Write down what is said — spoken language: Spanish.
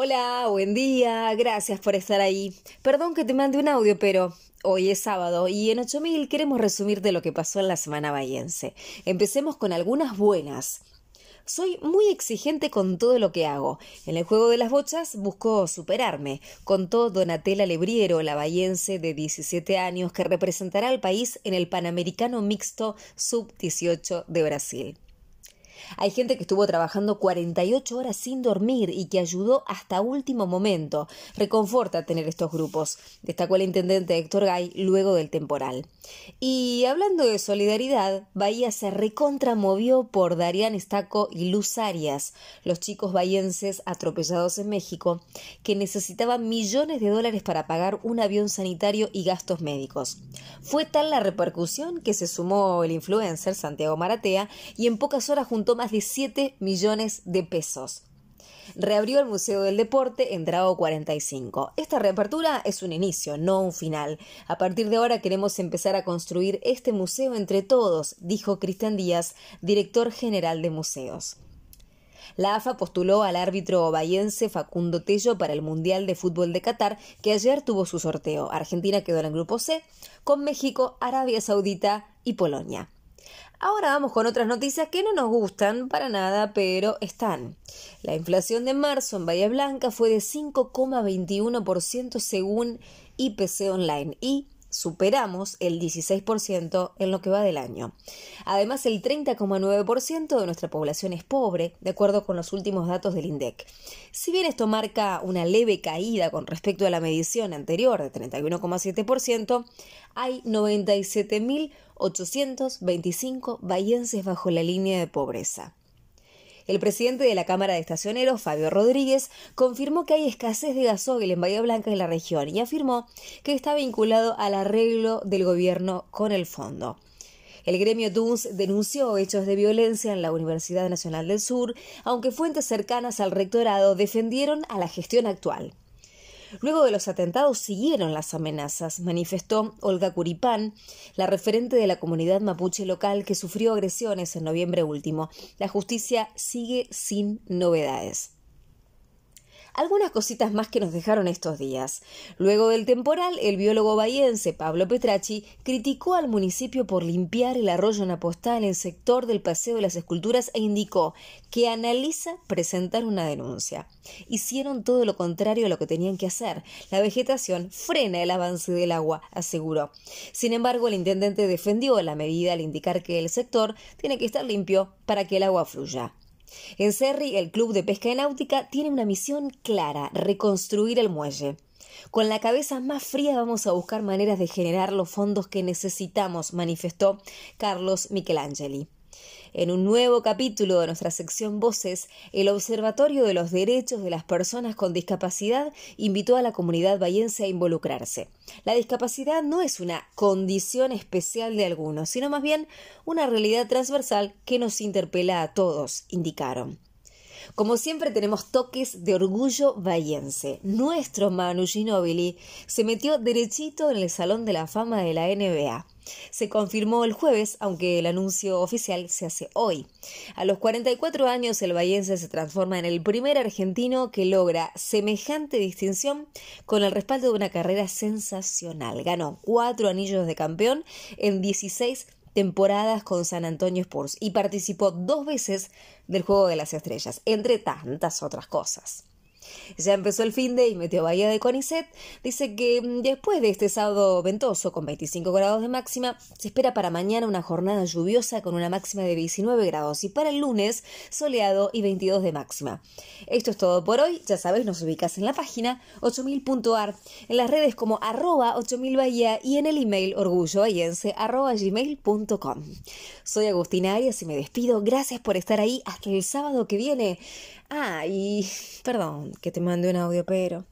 Hola, buen día, gracias por estar ahí. Perdón que te mande un audio, pero hoy es sábado y en 8000 queremos resumirte lo que pasó en la semana bahiense. Empecemos con algunas buenas. Soy muy exigente con todo lo que hago. En el juego de las bochas busco superarme, contó Donatella Lebriero, la bahiense de 17 años que representará al país en el Panamericano Mixto Sub-18 de Brasil. Hay gente que estuvo trabajando 48 horas sin dormir y que ayudó hasta último momento. Reconforta tener estos grupos, destacó el intendente Héctor Gay luego del temporal. Y hablando de solidaridad, Bahía se recontramovió por Darían Estaco y Luz Arias, los chicos bahienses atropellados en México, que necesitaban millones de dólares para pagar un avión sanitario y gastos médicos. Fue tal la repercusión que se sumó el influencer Santiago Maratea y en pocas horas más de 7 millones de pesos. Reabrió el Museo del Deporte en Drago 45. Esta reapertura es un inicio, no un final. A partir de ahora queremos empezar a construir este museo entre todos, dijo Cristian Díaz, director general de museos. La AFA postuló al árbitro bahiense Facundo Tello para el Mundial de Fútbol de Qatar, que ayer tuvo su sorteo. Argentina quedó en el grupo C, con México, Arabia Saudita y Polonia. Ahora vamos con otras noticias que no nos gustan para nada, pero están. La inflación de marzo en Bahía Blanca fue de 5,21% según IPC Online y superamos el 16% en lo que va del año. Además, el 30,9% de nuestra población es pobre, de acuerdo con los últimos datos del INDEC. Si bien esto marca una leve caída con respecto a la medición anterior de 31,7%, hay 97.825 bahienses bajo la línea de pobreza. El presidente de la Cámara de Estacioneros, Fabio Rodríguez, confirmó que hay escasez de gasoil en Bahía Blanca y la región y afirmó que está vinculado al arreglo del gobierno con el fondo. El gremio TUNS denunció hechos de violencia en la Universidad Nacional del Sur, aunque fuentes cercanas al rectorado defendieron a la gestión actual. Luego de los atentados siguieron las amenazas, manifestó Olga Curipán, la referente de la comunidad mapuche local que sufrió agresiones en noviembre último. La justicia sigue sin novedades algunas cositas más que nos dejaron estos días. Luego del temporal, el biólogo bahiense Pablo Petracci criticó al municipio por limpiar el arroyo Napostá en el sector del Paseo de las Esculturas e indicó que analiza presentar una denuncia. Hicieron todo lo contrario a lo que tenían que hacer. La vegetación frena el avance del agua, aseguró. Sin embargo, el intendente defendió la medida al indicar que el sector tiene que estar limpio para que el agua fluya. En Serri, el Club de Pesca Náutica tiene una misión clara, reconstruir el muelle. Con la cabeza más fría vamos a buscar maneras de generar los fondos que necesitamos, manifestó Carlos Michelangeli. En un nuevo capítulo de nuestra sección Voces, el Observatorio de los Derechos de las Personas con Discapacidad invitó a la comunidad bahiense a involucrarse. La discapacidad no es una condición especial de algunos, sino más bien una realidad transversal que nos interpela a todos, indicaron. Como siempre tenemos toques de orgullo bahiense. Nuestro Manu Ginobili se metió derechito en el Salón de la Fama de la NBA. Se confirmó el jueves, aunque el anuncio oficial se hace hoy. A los 44 años, el bahiense se transforma en el primer argentino que logra semejante distinción con el respaldo de una carrera sensacional. Ganó cuatro anillos de campeón en 16 temporadas con San Antonio Spurs y participó dos veces del Juego de las Estrellas, entre tantas otras cosas. Ya empezó el fin de y metió Bahía de Conicet. Dice que mm, después de este sábado ventoso con 25 grados de máxima, se espera para mañana una jornada lluviosa con una máxima de 19 grados y para el lunes soleado y 22 de máxima. Esto es todo por hoy. Ya sabes, nos ubicas en la página 8000.ar, en las redes como arroba 8000 Bahía y en el email orgullobahiense arroba gmail.com. Soy Agustina Arias y me despido. Gracias por estar ahí hasta el sábado que viene. Ah, y perdón que te mande un audio, pero